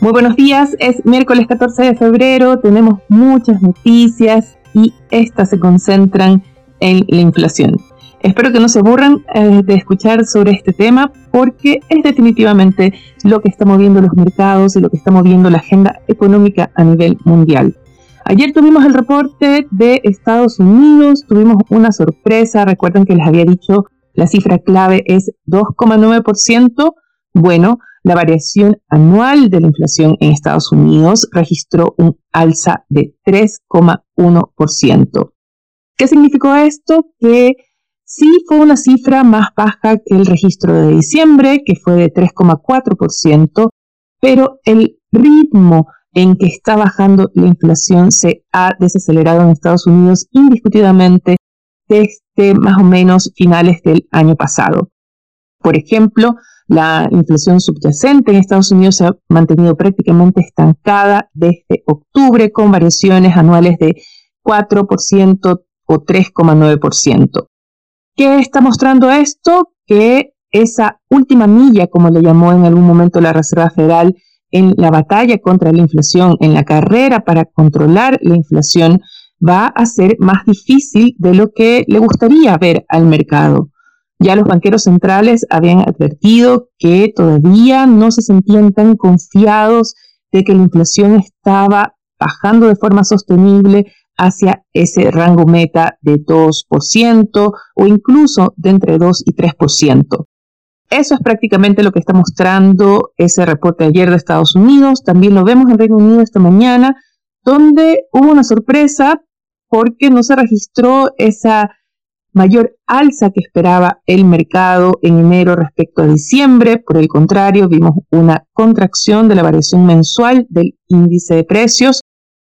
Muy buenos días, es miércoles 14 de febrero, tenemos muchas noticias y estas se concentran en la inflación. Espero que no se aburran eh, de escuchar sobre este tema porque es definitivamente lo que está moviendo los mercados y lo que está moviendo la agenda económica a nivel mundial. Ayer tuvimos el reporte de Estados Unidos, tuvimos una sorpresa, recuerden que les había dicho la cifra clave es 2,9%. Bueno, la variación anual de la inflación en Estados Unidos registró un alza de 3,1%. ¿Qué significó esto? Que sí fue una cifra más baja que el registro de diciembre, que fue de 3,4%, pero el ritmo en que está bajando la inflación se ha desacelerado en Estados Unidos indiscutidamente desde más o menos finales del año pasado. Por ejemplo, la inflación subyacente en Estados Unidos se ha mantenido prácticamente estancada desde octubre con variaciones anuales de 4% o 3,9%. ¿Qué está mostrando esto? Que esa última milla, como le llamó en algún momento la Reserva Federal, en la batalla contra la inflación, en la carrera para controlar la inflación, va a ser más difícil de lo que le gustaría ver al mercado. Ya los banqueros centrales habían advertido que todavía no se sentían tan confiados de que la inflación estaba bajando de forma sostenible hacia ese rango meta de 2% o incluso de entre 2 y 3%. Eso es prácticamente lo que está mostrando ese reporte ayer de Estados Unidos. También lo vemos en Reino Unido esta mañana, donde hubo una sorpresa porque no se registró esa mayor alza que esperaba el mercado en enero respecto a diciembre. Por el contrario, vimos una contracción de la variación mensual del índice de precios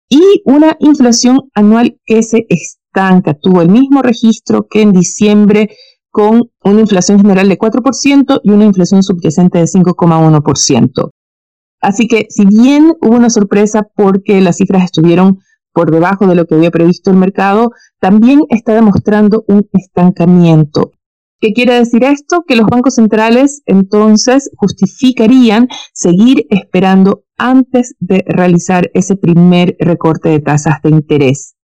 y una inflación anual que se estanca. Tuvo el mismo registro que en diciembre con una inflación general de 4% y una inflación subyacente de 5,1%. Así que si bien hubo una sorpresa porque las cifras estuvieron por debajo de lo que había previsto el mercado, también está demostrando un estancamiento. ¿Qué quiere decir esto? Que los bancos centrales entonces justificarían seguir esperando antes de realizar ese primer recorte de tasas de interés.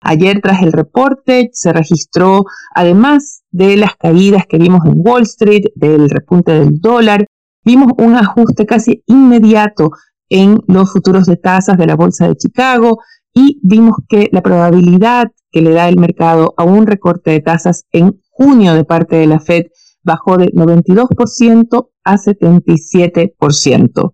Ayer tras el reporte se registró, además de las caídas que vimos en Wall Street, del repunte del dólar, vimos un ajuste casi inmediato en los futuros de tasas de la Bolsa de Chicago y vimos que la probabilidad que le da el mercado a un recorte de tasas en junio de parte de la Fed bajó de 92% a 77%.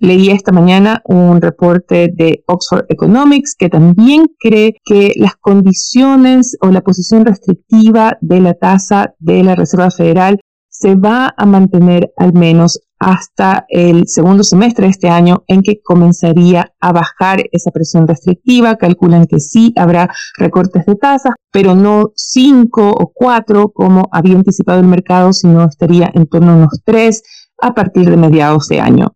Leí esta mañana un reporte de Oxford Economics que también cree que las condiciones o la posición restrictiva de la tasa de la Reserva Federal se va a mantener al menos hasta el segundo semestre de este año en que comenzaría a bajar esa presión restrictiva. Calculan que sí habrá recortes de tasas, pero no cinco o cuatro como había anticipado el mercado, sino estaría en torno a unos tres a partir de mediados de año.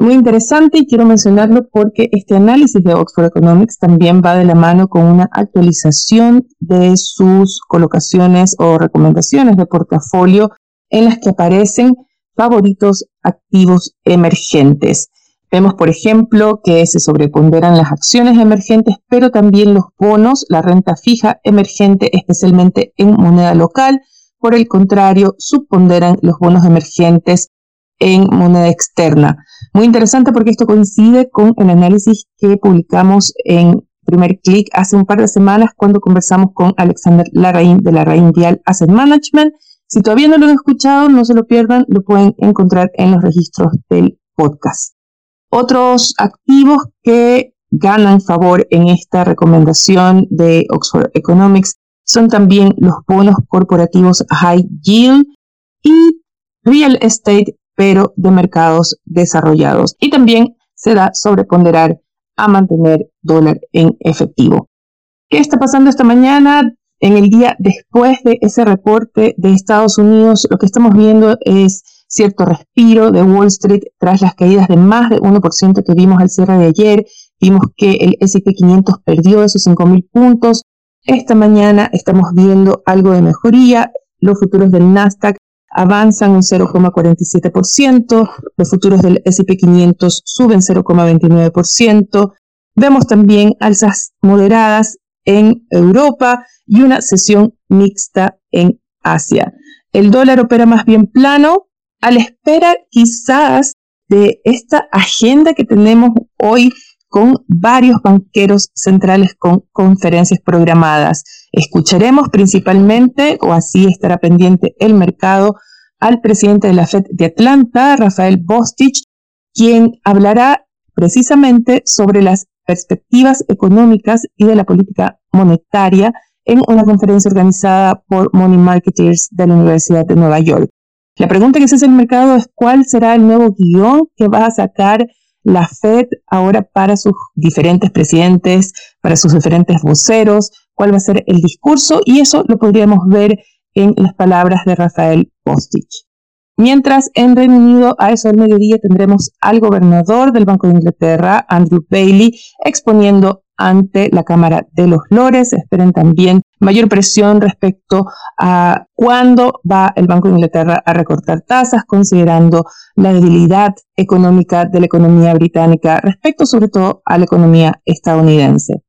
Muy interesante y quiero mencionarlo porque este análisis de Oxford Economics también va de la mano con una actualización de sus colocaciones o recomendaciones de portafolio en las que aparecen favoritos activos emergentes. Vemos, por ejemplo, que se sobreponderan las acciones emergentes, pero también los bonos, la renta fija emergente, especialmente en moneda local. Por el contrario, subponderan los bonos emergentes en moneda externa. Muy interesante porque esto coincide con el análisis que publicamos en primer clic hace un par de semanas cuando conversamos con Alexander Larraín de Larraín Vial Asset Management si todavía no lo han escuchado, no se lo pierdan, lo pueden encontrar en los registros del podcast. Otros activos que ganan favor en esta recomendación de Oxford Economics son también los bonos corporativos high yield y real estate, pero de mercados desarrollados. Y también se da sobreponderar a mantener dólar en efectivo. ¿Qué está pasando esta mañana? En el día después de ese reporte de Estados Unidos, lo que estamos viendo es cierto respiro de Wall Street tras las caídas de más de 1% que vimos al cierre de ayer. Vimos que el S&P 500 perdió esos 5.000 puntos. Esta mañana estamos viendo algo de mejoría. Los futuros del Nasdaq avanzan un 0,47%, los futuros del S&P 500 suben 0,29%. Vemos también alzas moderadas en Europa y una sesión mixta en Asia. El dólar opera más bien plano, a la espera quizás de esta agenda que tenemos hoy con varios banqueros centrales con conferencias programadas. Escucharemos principalmente, o así estará pendiente el mercado, al presidente de la Fed de Atlanta, Rafael Bostich, quien hablará precisamente sobre las perspectivas económicas y de la política monetaria en una conferencia organizada por Money Marketers de la Universidad de Nueva York. La pregunta que se hace el mercado es cuál será el nuevo guion que va a sacar la Fed ahora para sus diferentes presidentes, para sus diferentes voceros, cuál va a ser el discurso y eso lo podríamos ver en las palabras de Rafael Postich. Mientras en Reino Unido a eso del mediodía tendremos al gobernador del Banco de Inglaterra, Andrew Bailey, exponiendo ante la Cámara de los Lores. Esperen también mayor presión respecto a cuándo va el Banco de Inglaterra a recortar tasas, considerando la debilidad económica de la economía británica respecto sobre todo a la economía estadounidense.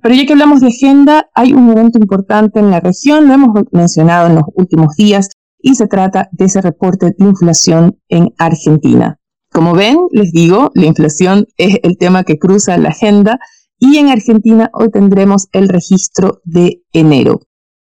Pero ya que hablamos de agenda, hay un momento importante en la región, lo hemos mencionado en los últimos días, y se trata de ese reporte de inflación en Argentina. Como ven, les digo, la inflación es el tema que cruza la agenda y en Argentina hoy tendremos el registro de enero.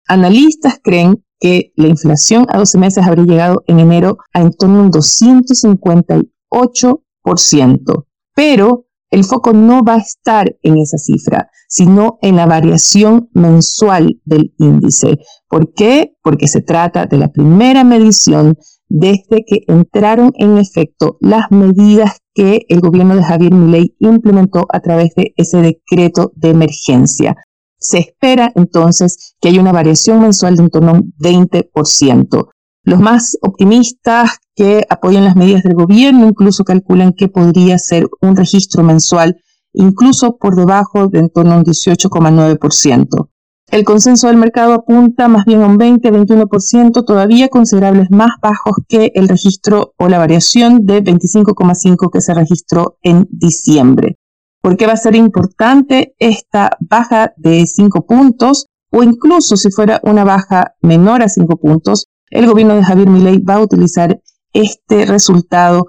Analistas creen que la inflación a 12 meses habría llegado en enero a en torno a un 258%, pero el foco no va a estar en esa cifra, sino en la variación mensual del índice. ¿Por qué? Porque se trata de la primera medición desde que entraron en efecto las medidas que el gobierno de Javier Milei implementó a través de ese decreto de emergencia. Se espera entonces que haya una variación mensual de en torno a un 20%. Los más optimistas que apoyan las medidas del gobierno incluso calculan que podría ser un registro mensual incluso por debajo de en torno a un 18,9%. El consenso del mercado apunta más bien a un 20-21%, todavía considerables más bajos que el registro o la variación de 25,5% que se registró en diciembre. ¿Por qué va a ser importante esta baja de 5 puntos? O incluso si fuera una baja menor a 5 puntos, el gobierno de Javier Milei va a utilizar este resultado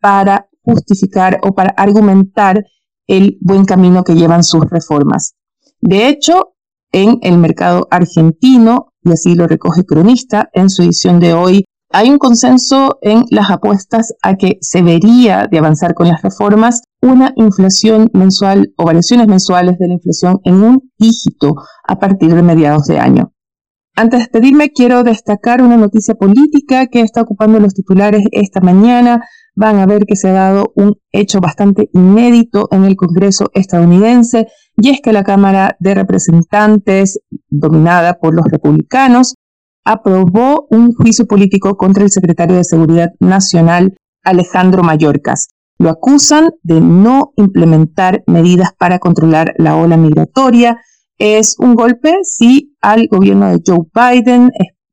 para justificar o para argumentar el buen camino que llevan sus reformas. De hecho, en el mercado argentino, y así lo recoge Cronista en su edición de hoy, hay un consenso en las apuestas a que se vería de avanzar con las reformas una inflación mensual o variaciones mensuales de la inflación en un dígito a partir de mediados de año. Antes de despedirme, quiero destacar una noticia política que está ocupando los titulares esta mañana. Van a ver que se ha dado un hecho bastante inédito en el Congreso estadounidense y es que la Cámara de Representantes, dominada por los republicanos, aprobó un juicio político contra el secretario de Seguridad Nacional, Alejandro Mayorkas. Lo acusan de no implementar medidas para controlar la ola migratoria. Es un golpe, sí, al gobierno de Joe Biden,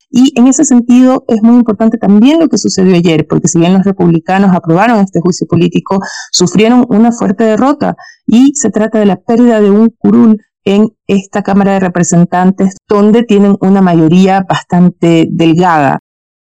y en ese sentido es muy importante también lo que sucedió ayer, porque si bien los republicanos aprobaron este juicio político, sufrieron una fuerte derrota. Y se trata de la pérdida de un curul en esta Cámara de Representantes, donde tienen una mayoría bastante delgada.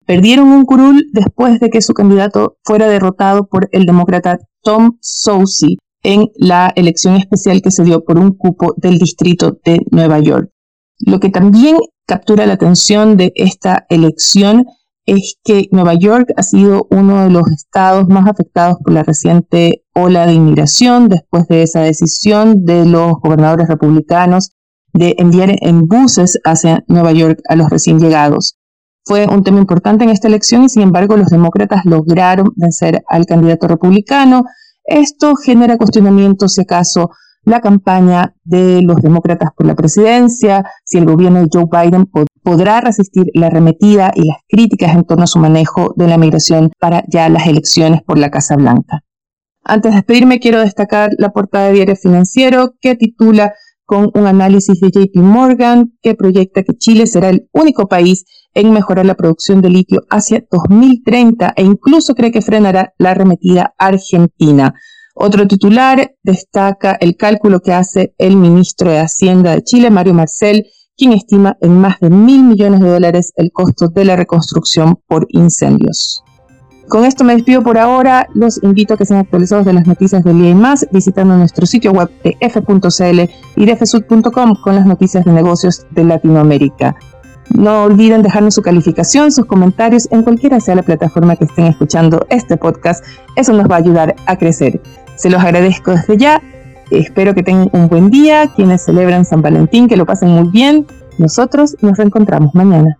Perdieron un curul después de que su candidato fuera derrotado por el demócrata Tom Soucy en la elección especial que se dio por un cupo del distrito de Nueva York. Lo que también captura la atención de esta elección es que Nueva York ha sido uno de los estados más afectados por la reciente ola de inmigración después de esa decisión de los gobernadores republicanos de enviar en buses hacia Nueva York a los recién llegados. Fue un tema importante en esta elección y sin embargo los demócratas lograron vencer al candidato republicano Esto genera cuestionamientos si acaso la campaña de los demócratas por la presidencia, si el gobierno de Joe Biden podrá resistir la arremetida y las críticas en torno a su manejo de la migración para ya las elecciones por la Casa Blanca. Antes de despedirme, quiero destacar la portada de Diario Financiero que titula con un análisis de JP Morgan que proyecta que Chile será el único país en mejorar la producción de litio hacia 2030 e incluso cree que frenará la arremetida argentina. Otro titular destaca el cálculo que hace el ministro de Hacienda de Chile, Mario Marcel, quien estima en más de mil millones de dólares el costo de la reconstrucción por incendios. Con esto me despido por ahora. Los invito a que sean actualizados de las noticias del día y más visitando nuestro sitio web de f.cl y de fsud.com con las noticias de negocios de Latinoamérica. No olviden dejarnos su calificación, sus comentarios en cualquiera sea la plataforma que estén escuchando este podcast. Eso nos va a ayudar a crecer. Se los agradezco desde ya. Espero que tengan un buen día. Quienes celebran San Valentín, que lo pasen muy bien. Nosotros nos reencontramos mañana.